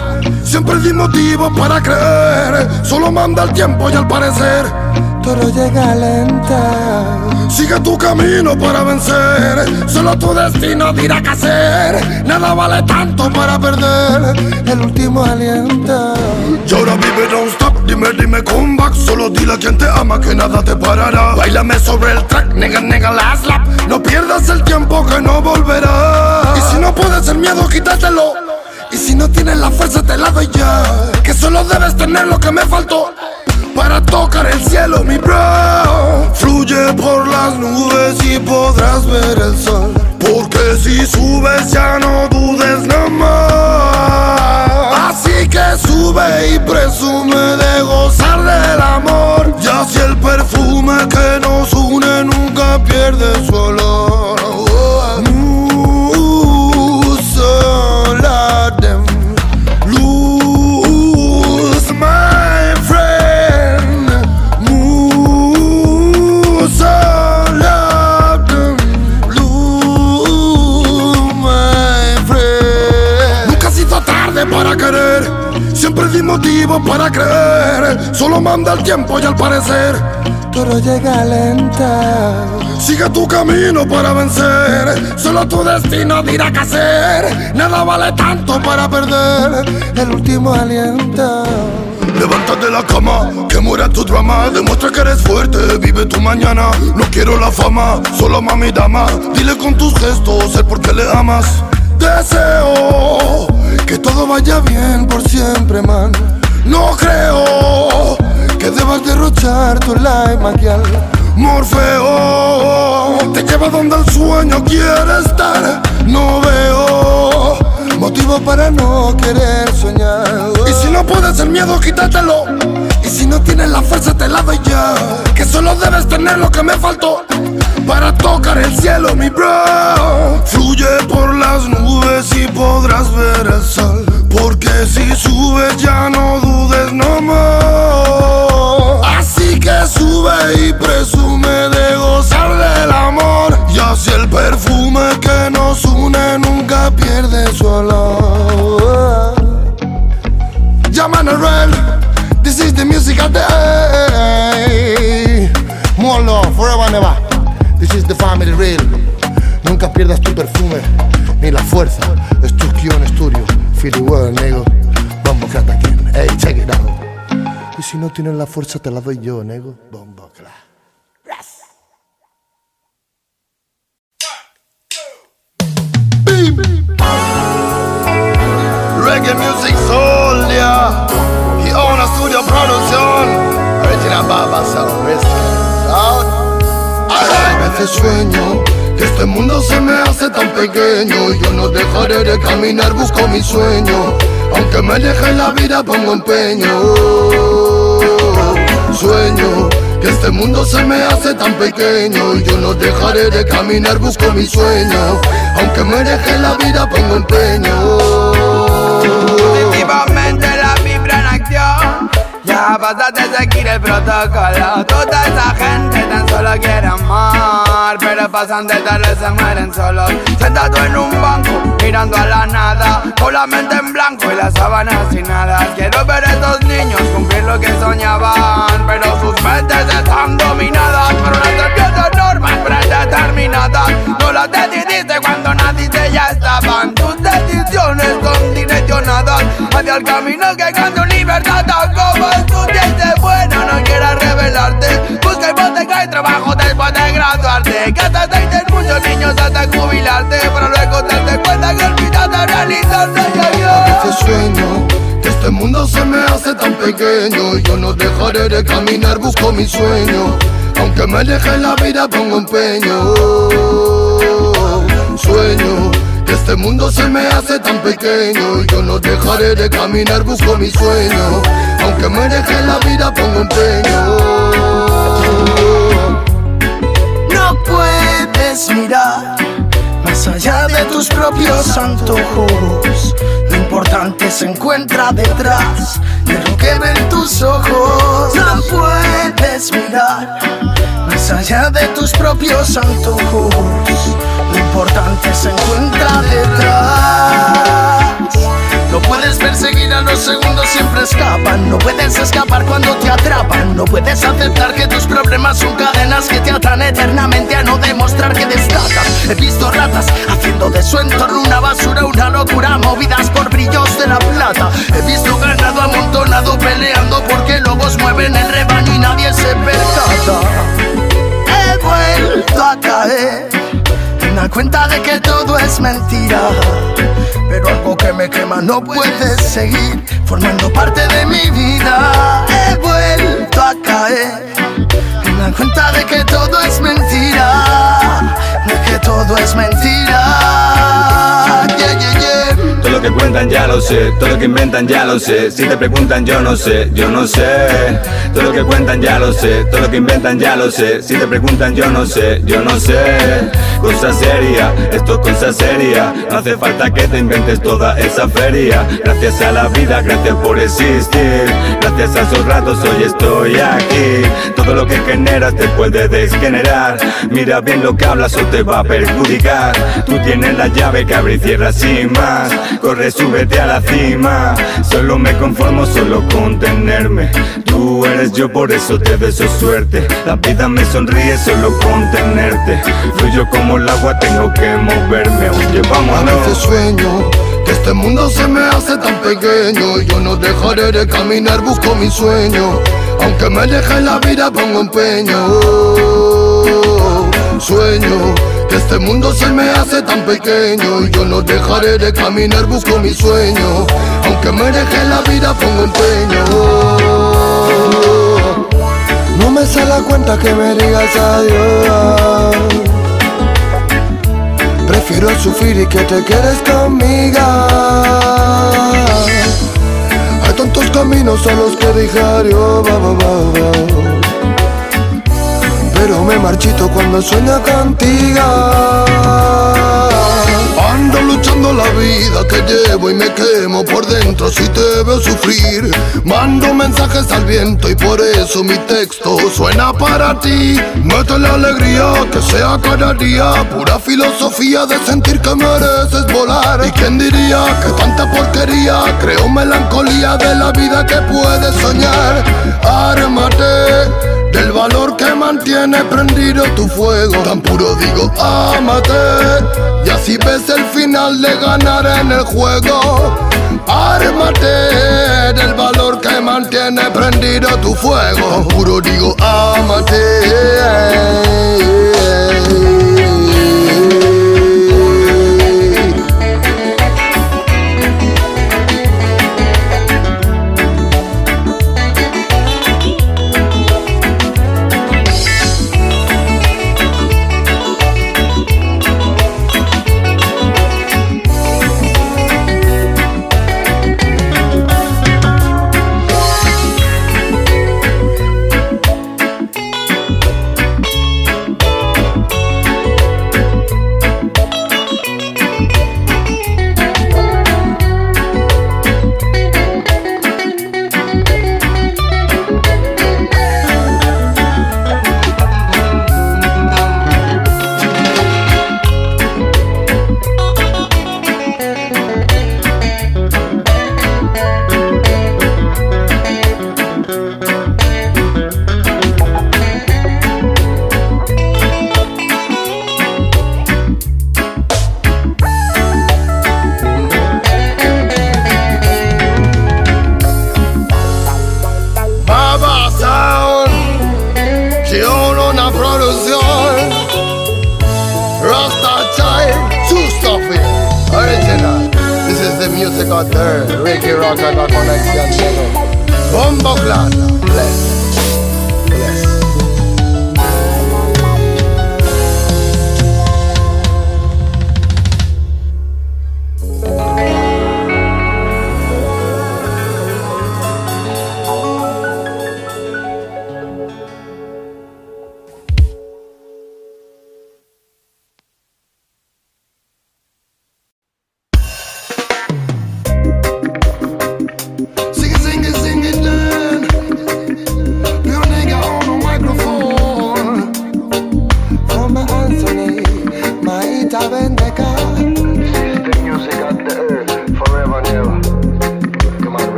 Siempre di motivo para creer. Solo manda el tiempo y al parecer. Todo llega lenta. Sigue tu camino para vencer. Solo tu destino dirá qué hacer. Nada vale tanto para perder. El último aliento. Y ahora vive dime, dime come back Solo dile a quien te ama que nada te parará Bailame sobre el track, nega, nega, la slap No pierdas el tiempo que no volverá Y si no puedes el miedo, quítatelo Y si no tienes la fuerza, te la doy ya Que solo debes tener lo que me faltó para tocar el cielo, mi bro. Fluye por las nubes y podrás ver el sol. Porque si subes ya no dudes nada más. Así que sube y presume Solo manda el tiempo y al parecer. Todo llega lenta. Sigue tu camino para vencer. Solo tu destino dirá qué hacer. Nada vale tanto para perder. El último aliento. Levántate de la cama, que muera tu drama. Demuestra que eres fuerte, vive tu mañana. No quiero la fama, solo mami dama. Dile con tus gestos el por qué le amas. Deseo Que todo vaya bien por siempre, man. No creo Que debas derrochar tu maquial. Morfeo te lleva donde el sueño quiere estar. No veo Motivo para no querer soñar. Y si no puedes el miedo, quítatelo. Y si no tienes la fuerza, te la doy ya. Que solo debes tener lo que me faltó para tocar el cielo, mi bro. Fluye por las nubes y podrás ver el sol. Porque si subes ya no dudes no más. Así que sube y presume de gozar del amor. Y así el perfume que nos une nunca pierde su olor. Ya Manuel, this is the music of the day. More love, forever and ever. This is the family real. Nunca pierdas tu perfume ni la fuerza. Es tu guion estudio. 50 World, nigga. Bombo clat again. Hey, check it out. E se non tiene la forza te la voglio, nego. Bombo clat. Yes. Beep. Reggae music soul, yeah. He own a studio production. Original Baba Sound Risk. Sound. Alright. sueño este mundo se me hace tan pequeño. Yo no dejaré de caminar, busco mi sueño. Aunque me deje la vida, pongo empeño. Sueño que este mundo se me hace tan pequeño. Yo no dejaré de caminar, busco mi sueño. Aunque me deje la vida, pongo empeño. Ya de seguir el protocolo. Toda esa gente tan solo quiere amar Pero pasan de tarde, se mueren solos. Sentado en un banco, mirando a la nada Con la mente en blanco y las sábanas sin nada. Quiero ver a estos niños cumplir lo que soñaban Pero sus mentes están dominadas Por una serpientes normas predeterminadas No las decidiste cuando naciste ya estaban Tus decisiones son direccionadas Hacia el camino que con tu libertad Como estudiante bueno no quieras revelarte Busca hipoteca y trabajo después de graduarte. Que te deiten muchos niños hasta jubilarte. Pero luego te das cuenta que olvidaste realizarte A veces sueño que este mundo se me hace tan pequeño. Yo no dejaré de caminar, busco mi sueño. Aunque me deje la vida, pongo empeño. Sueño este mundo se me hace tan pequeño yo no dejaré de caminar, busco mi sueño. Aunque me deje la vida, pongo empeño. No puedes mirar más allá de tus propios antojos. Importa importante se encuentra detrás de lo que ven tus ojos. No puedes mirar más allá de tus propios antojos. Importante se encuentra detrás. No puedes perseguir a los segundos, siempre escapan. No puedes escapar cuando te atrapan. No puedes aceptar que tus problemas son cadenas que te atan eternamente a no demostrar que destacan. He visto ratas haciendo de su entorno una basura, una locura, movidas por brillos de la plata. He visto ganado amontonado peleando porque lobos mueven el rebaño y nadie se percata. He vuelto a caer en la cuenta de que todo es mentira. Pero algo que me quema no puede seguir formando parte de mi vida. He vuelto a caer en la cuenta de que todo es mentira. De que todo es mentira. Yeah, yeah, yeah. Todo lo que cuentan ya lo sé, todo lo que inventan ya lo sé. Si te preguntan yo no sé, yo no sé. Todo lo que cuentan ya lo sé, todo lo que inventan ya lo sé. Si te preguntan yo no sé, yo no sé. Cosa seria, esto es cosa seria. No hace falta que te inventes toda esa feria. Gracias a la vida, gracias por existir. Gracias a esos ratos hoy estoy aquí. Todo lo que generas te puede desgenerar. Mira bien lo que hablas o te va a perjudicar. Tú tienes la llave que abre y cierra sin más. Corre, súbete a la cima. Solo me conformo solo con tenerme. Tú eres yo, por eso te deseo suerte. La vida me sonríe solo con tenerte. Fluyo como el agua, tengo que moverme. Oye, A vámonos. veces sueño que este mundo se me hace tan pequeño. Yo no dejaré de caminar, busco mi sueño. Aunque me deje la vida, pongo empeño. Sueño que este mundo se me hace tan pequeño. Yo no dejaré de caminar, busco mi sueño. Aunque me deje la vida, pongo empeño. No me sale la cuenta que me digas adiós. Prefiero sufrir y que te quedes conmigo. Tantos caminos a los que dije adiós, va, va, va. Pero me marchito cuando sueño contigo. Ando luchando la vida que llevo y me quemo por dentro si te veo sufrir. Mando mensajes al viento y por eso mi texto suena para ti. Mete la alegría que sea cada día, pura filosofía de sentir que mereces volar. ¿Y quién diría que tanta porquería creo melancolía de la vida que puedes soñar? Ármate del valor que mantiene prendido tu fuego. Tan puro digo, ámate. Y así ves el final de ganar en el juego. Ármate del valor que mantiene prendido tu fuego. Tan puro digo, ámate.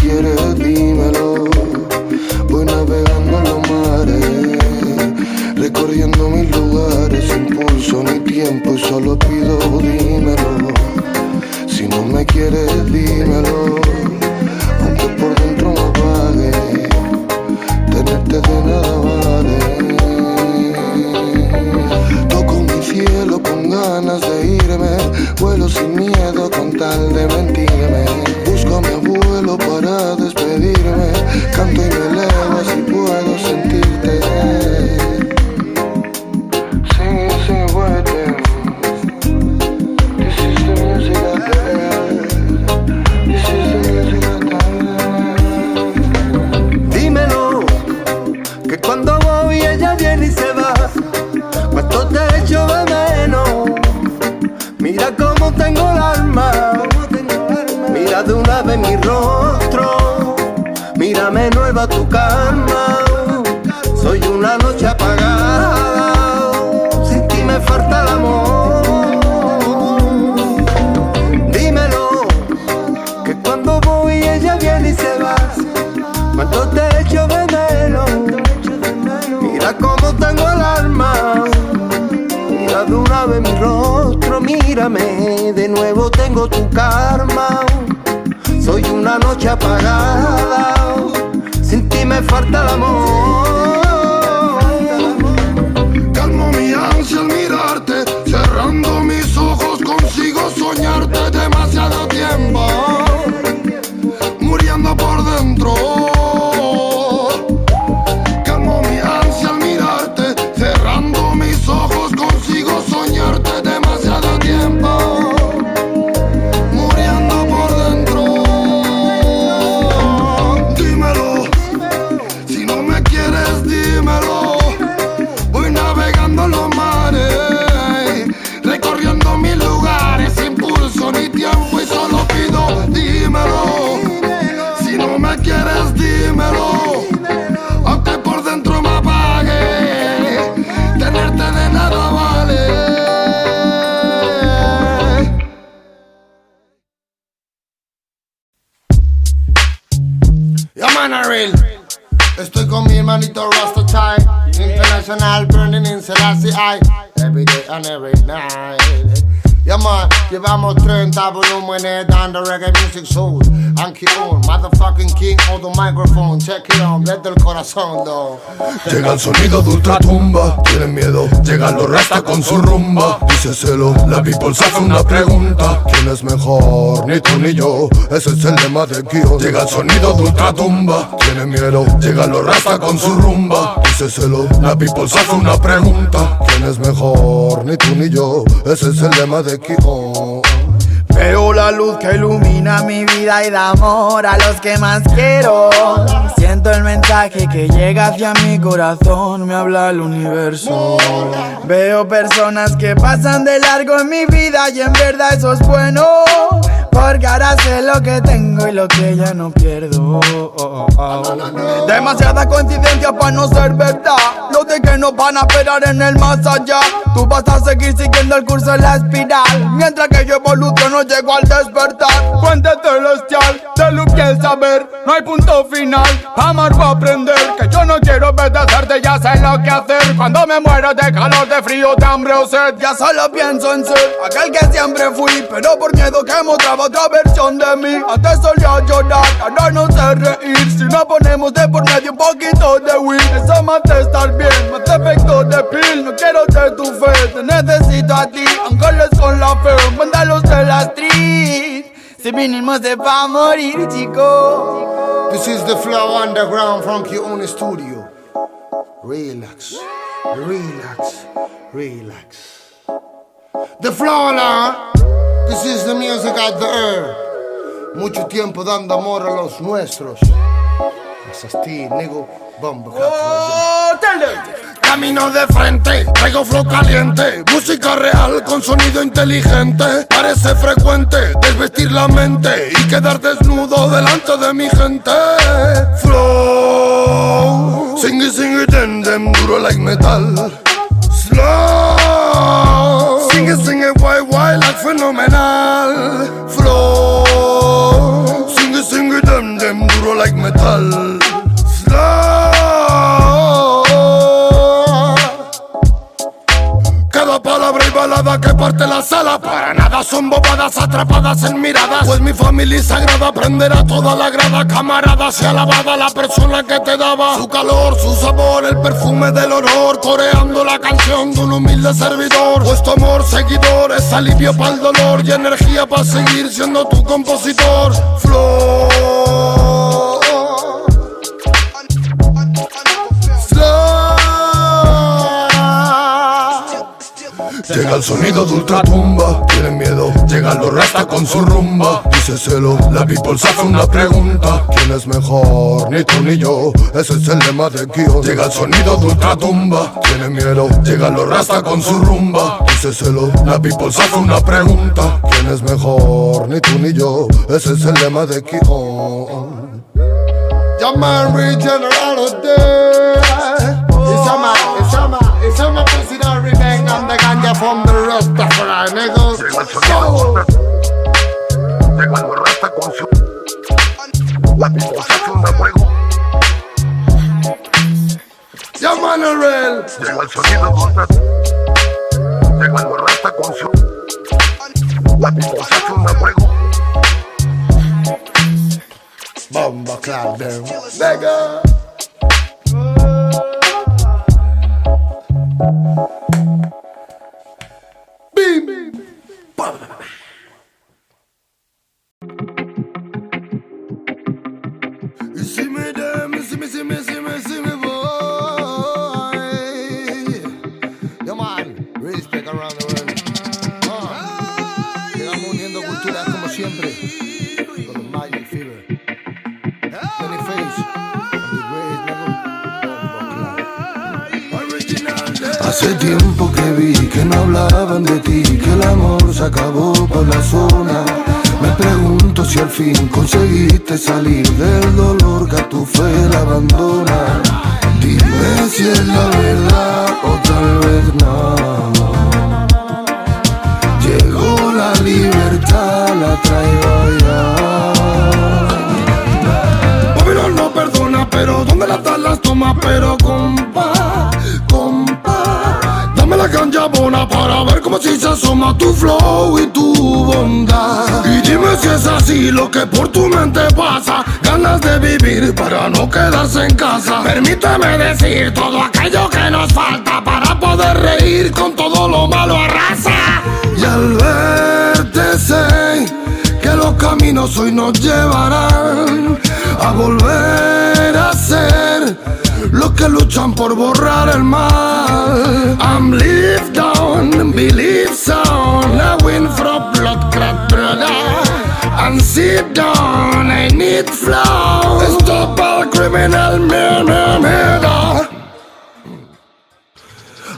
Si no me Yeah man, llevamos 30 volúmenes dando reggae music soul Anki motherfucking king on the microphone Check it on, desde el corazón though Llega el sonido de ultratumba, tienen miedo. Llegan los rasta con su rumba. Díceselo, la people se hace una pregunta. ¿Quién es mejor? Ni tú ni yo. Ese es el lema de Kio. Llega el sonido de ultratumba, tienen miedo. Llegan los rasta con su rumba. Díceselo, la people hace una pregunta. ¿Quién es mejor? Ni tú ni yo. Ese es el lema de Kio. Veo la luz que ilumina mi vida y da amor a los que más quiero. Siento el mensaje que llega hacia mi corazón, me habla el universo. Veo personas que pasan de largo en mi vida y en verdad eso es bueno. Porque ahora sé lo que tengo y lo que ya no pierdo. Demasiada coincidencia para no ser verdad. Lo de que nos van a esperar en el más allá. Tú vas a seguir siguiendo el curso de la espiral. Mientras que yo evoluciono, llego al despertar. Fuente celestial, de luz y el saber. No hay punto final. Amar o aprender. Que yo no quiero obedecerte, ya sé lo que hacer. Cuando me muero de calor, de frío, de hambre o sed. Ya solo pienso en ser aquel que siempre fui. Pero por miedo que mostraba otra versión de mí. Antes solía llorar, ahora no sé reír. Si no ponemos de por medio un poquito de weed. Eso más de estar bien, más de efecto de pill. No quiero ser tu fe, te necesito a ti. Ángeles con la fe, mándalos de la street. Si vinimos de pa' morir, chico. This is the flow underground from Kione Studio. Relax, relax, relax. The flow now. This is the music of the earth. Mucho tiempo dando amor a los nuestros. Asasti, nigga, bomba. Oh, Camino de frente, traigo flow caliente, música real con sonido inteligente. Parece frecuente desvestir la mente y quedar desnudo delante de mi gente. Flow, sing it, sing it, dem, dem, duro like metal. Slow, sing it, sing it, guay, guay, like fenomenal. Flow, sing it, sing it, dem, dem, duro like metal. Que parte la sala. Para nada son bobadas atrapadas en miradas. Pues mi familia sagrada Aprenderá toda la grada. Camarada sea alabada la persona que te daba. Su calor, su sabor, el perfume del honor Coreando la canción de un humilde servidor. Pues tu amor seguidor es alivio para el dolor Y energía para seguir siendo tu compositor. Flow Llega el sonido de ultratumba, tienen miedo, llegan los rasta con su rumba. Díceselo, la people se hace una pregunta: ¿Quién es mejor? Ni tú ni yo, ese es el lema de Kio. Llega el sonido de ultratumba, tienen miedo, llegan los rasta con su rumba. Díceselo, la people se hace una pregunta: ¿Quién es mejor? Ni tú ni yo, ese es el lema de Kio. Llaman Regeneral It's a man, it's a man, it's a man, remain on the ganja from the Rastafari, niggas. Llegando rasta con su. La people se hace una pregunta. Llaman a real. Llega el sonido de otra. Llegando rasta con su. La hace una pregunta. Bomba clap them, nigga. Beam. You Hace tiempo que vi que no hablaban de ti, que el amor se acabó por la zona. Me pregunto si al fin conseguiste salir del dolor que a tu fe la abandona. Dime si es la verdad o tal vez no. Llegó la libertad, la traigo ya. Babylon no perdona, pero ¿dónde las las toma? Pero para ver cómo si se asoma tu flow y tu bondad. Y dime si es así lo que por tu mente pasa, ganas de vivir para no quedarse en casa. Permíteme decir todo aquello que nos falta para poder reír con todo lo malo arrasa. Y al verte sé que los caminos hoy nos llevarán a volver a ser los que luchan por borrar el mal. I'm live down, believe sound, I win from blood clot brother. And sit down, I need flow. Stop all criminal murder, murder.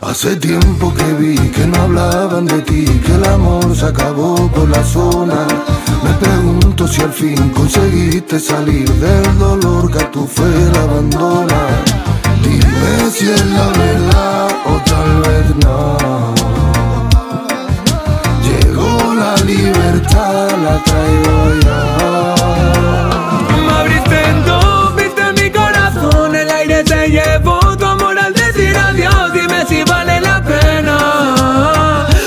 Hace tiempo que vi que no hablaban de ti, que el amor se acabó por la zona. Me pregunto si al fin conseguiste salir del dolor que a tu fe la abandona. Dime si es la verdad o tal vez no. Llegó la libertad, la traigo ya. Me abriste en dos, viste mi corazón, el aire se llevó tu amor al decir adiós. Dime si vale la pena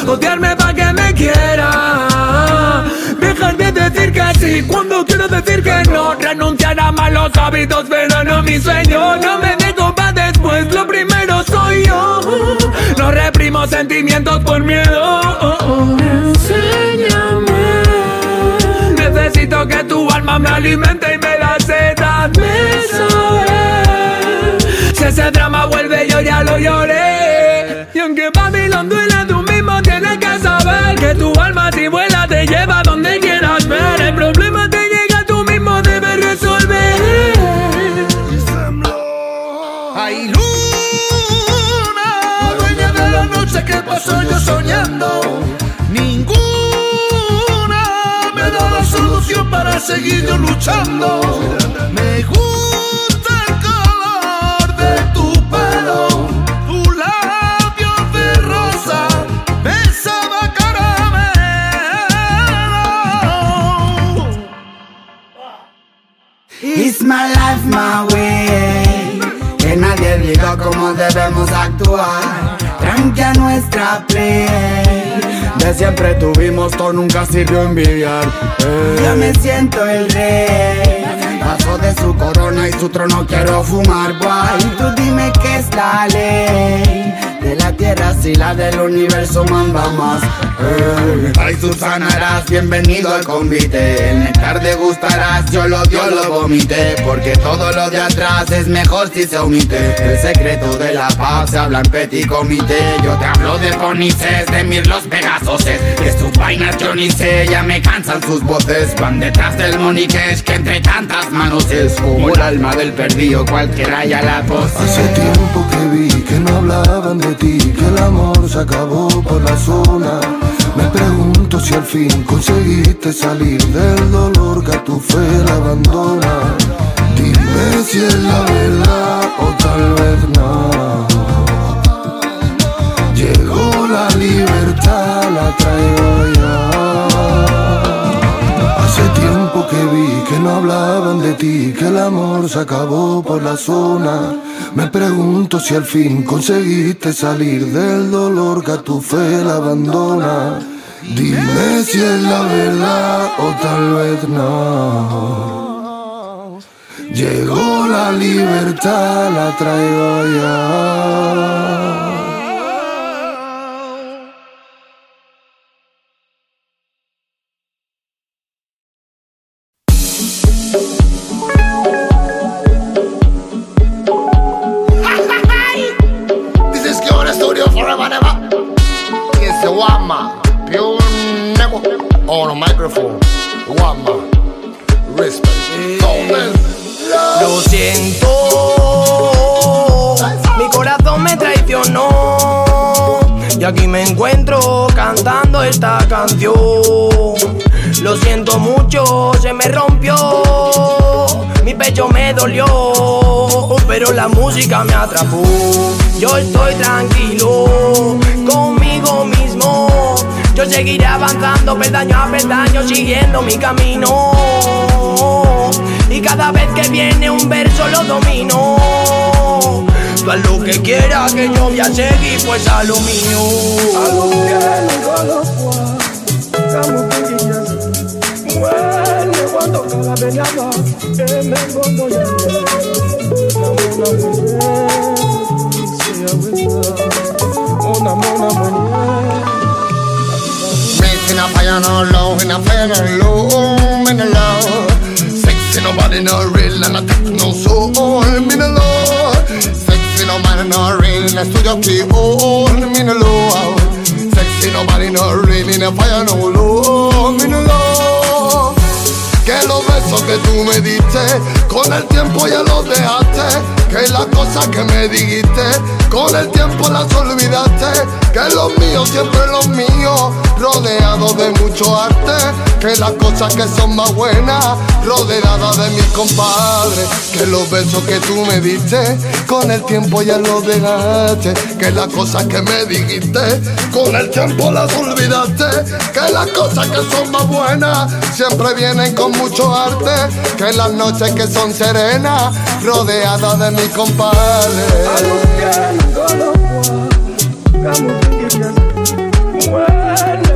odiarme pa' que me quiera. Dejar de decir que sí cuando decir que no. Renunciar a malos hábitos, pero no mi sueño. No me dejo pa' después, lo primero soy yo. No reprimo sentimientos por miedo. Enséñame. Necesito que tu alma me alimente y me da sed. Hazme saber. Si ese drama vuelve, yo ya lo lloré. Y aunque Babylon duela, tú mismo tienes que saber que tu alma si vuela te lleva donde quieras paso yo soñando. Ninguna me da la solución para seguir yo luchando. Me gusta el color de tu pelo, tu labio de rosa, besaba caramelo. It's my life, my way. Que nadie diga cómo debemos actuar. Tranqui a nuestra play. De siempre tuvimos, todo nunca sirvió envidiar. Yo me siento el rey. Paso de su corona y su trono quiero fumar, boy. Tú dime qué es la ley. De la tierra si la del universo manda más. Ey. Ay, Susana, eras bienvenido al convite. El néctar degustarás, yo lo dio, lo vomité. Porque todo lo de atrás es mejor si se omite. El secreto de la paz se habla en petit comité. Yo te hablo de Bonices, de Mir los Pegasoses. De sus vainas yo ni sé, ya me cansan sus voces. Van detrás del moniqués que entre tantas manos es como el alma del perdido, cualquiera ya la posee. Hace tiempo que vi que no hablaban de ti, que el amor se acabó por la zona. Me pregunto si al fin conseguiste salir del dolor que a tu fe la abandona. Dime si es la verdad o tal vez no. Hace tiempo que vi que no hablaban de ti, que el amor se acabó por la zona. Me pregunto si al fin conseguiste salir del dolor que a tu fe la abandona. Dime si es la verdad o tal vez no. Llegó la libertad, la traigo ya. Lo siento, mi corazón me traicionó y aquí me encuentro cantando esta canción. Lo siento mucho, se me rompió, mi pecho me dolió, pero la música me atrapó. Yo estoy tranquilo. Yo seguiré avanzando peldaño a peldaño, siguiendo mi camino. Y cada vez que viene un verso lo domino. Tú haz lo que quieras que yo voy a seguir, pues a lo mío. A lo que Making a fire no low, in a fire no low, me no low. Sexy nobody no real and I take no soul, me no low. Sexy nobody no real in a studio key, oh, me no low. Sexy nobody no real in a fire no low, me no low. Que los besos que tú me diste, con el tiempo ya los dejaste. Que las cosas que me dijiste, con el tiempo las olvidaste. Que los míos siempre los míos, rodeado de mucho arte, que las cosas que son más buenas, rodeada de mis compadres, que los besos que tú me diste, con el tiempo ya los dejaste, que las cosas que me dijiste, con el tiempo las olvidaste, que las cosas que son más buenas, siempre vienen con mucho arte, que las noches que son serenas, rodeada de mis compadres. kama ungenyana wele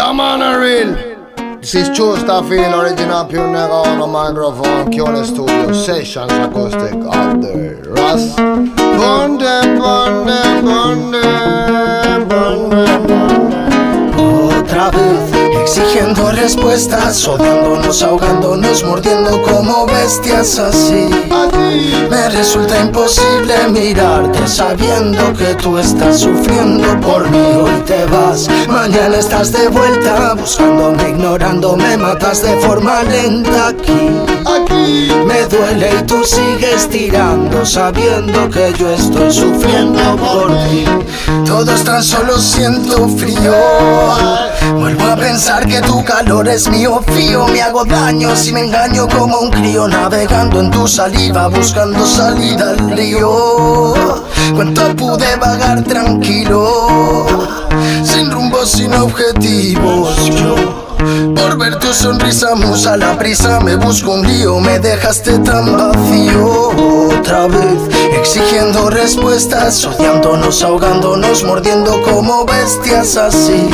Yeah, man, a real. This is True Staffing, original pure nigga on the microphone, Kiona Studio Sessions acoustic out there. Russ. Burn them, burn them, burn them, burn them, burn them. Otra vez exigiendo respuestas, odiándonos, ahogándonos, mordiendo como bestias así. Me resulta imposible mirarte sabiendo que tú estás sufriendo por mí. Hoy te vas, mañana estás de vuelta, buscándome, ignorándome, matas de forma lenta aquí. Aquí Me duele y tú sigues tirando sabiendo que yo estoy sufriendo por ti. Todo es tan solo siento frío. Vuelvo a pensar que tu calor es mío fío. Me hago daño si me engaño como un crío navegando en tu saliva buscando salida al río. Cuánto pude vagar tranquilo, sin rumbo, sin objetivos. Yo por ver tu sonrisa, musa, la prisa me busco un lío, me dejaste tan vacío. Otra vez, exigiendo respuestas, odiándonos, ahogándonos, mordiendo como bestias así.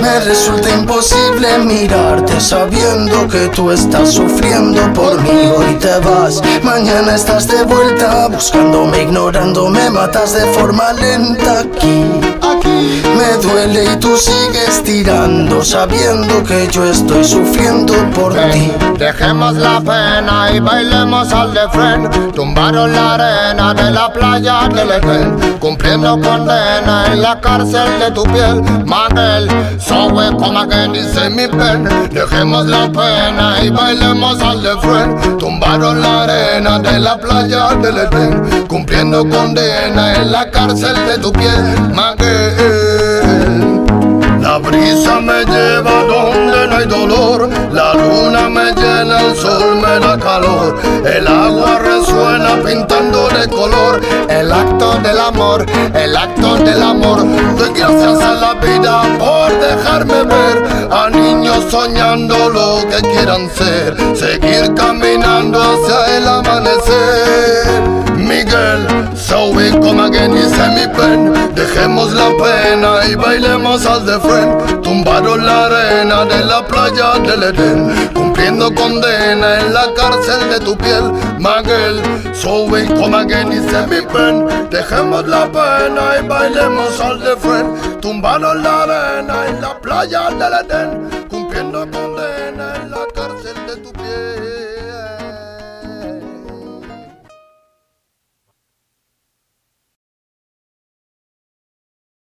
Me resulta imposible mirarte sabiendo que tú estás sufriendo por mí. Hoy te vas, mañana estás de vuelta, buscándome, ignorándome, matas de forma lenta aquí. aquí. Me duele y tú sigues tirando sabiendo que yo estoy sufriendo por ti. Dejemos la pena y bailemos al de frente. Tumbaron la arena de la playa del Edén. Cumpliendo condena en la cárcel de tu piel. Manuel, so we come again, dice mi pen. Dejemos la pena y bailemos al de frente. Tumbaron la arena de la playa del Edén. Cumpliendo condena en la cárcel de tu piel. Manuel. La brisa me lleva donde no hay dolor, la luna me llena, el sol me da calor, el agua resuena pintándole color, el acto del amor, el acto del amor. Doy gracias a la vida por dejarme ver. A niños soñando lo que quieran ser, seguir caminando hacia el amanecer. Miguel, so we come again, dice mi pen. Dejemos la pena y bailemos al de frente. Tumbaron la arena de la playa del Edén. Cumpliendo condena en la cárcel de tu piel. Maguel, so we come again y se mi pen. Dejemos la pena y bailemos al de frente. Tumbaron la arena en la playa del Edén, cumpliendo condena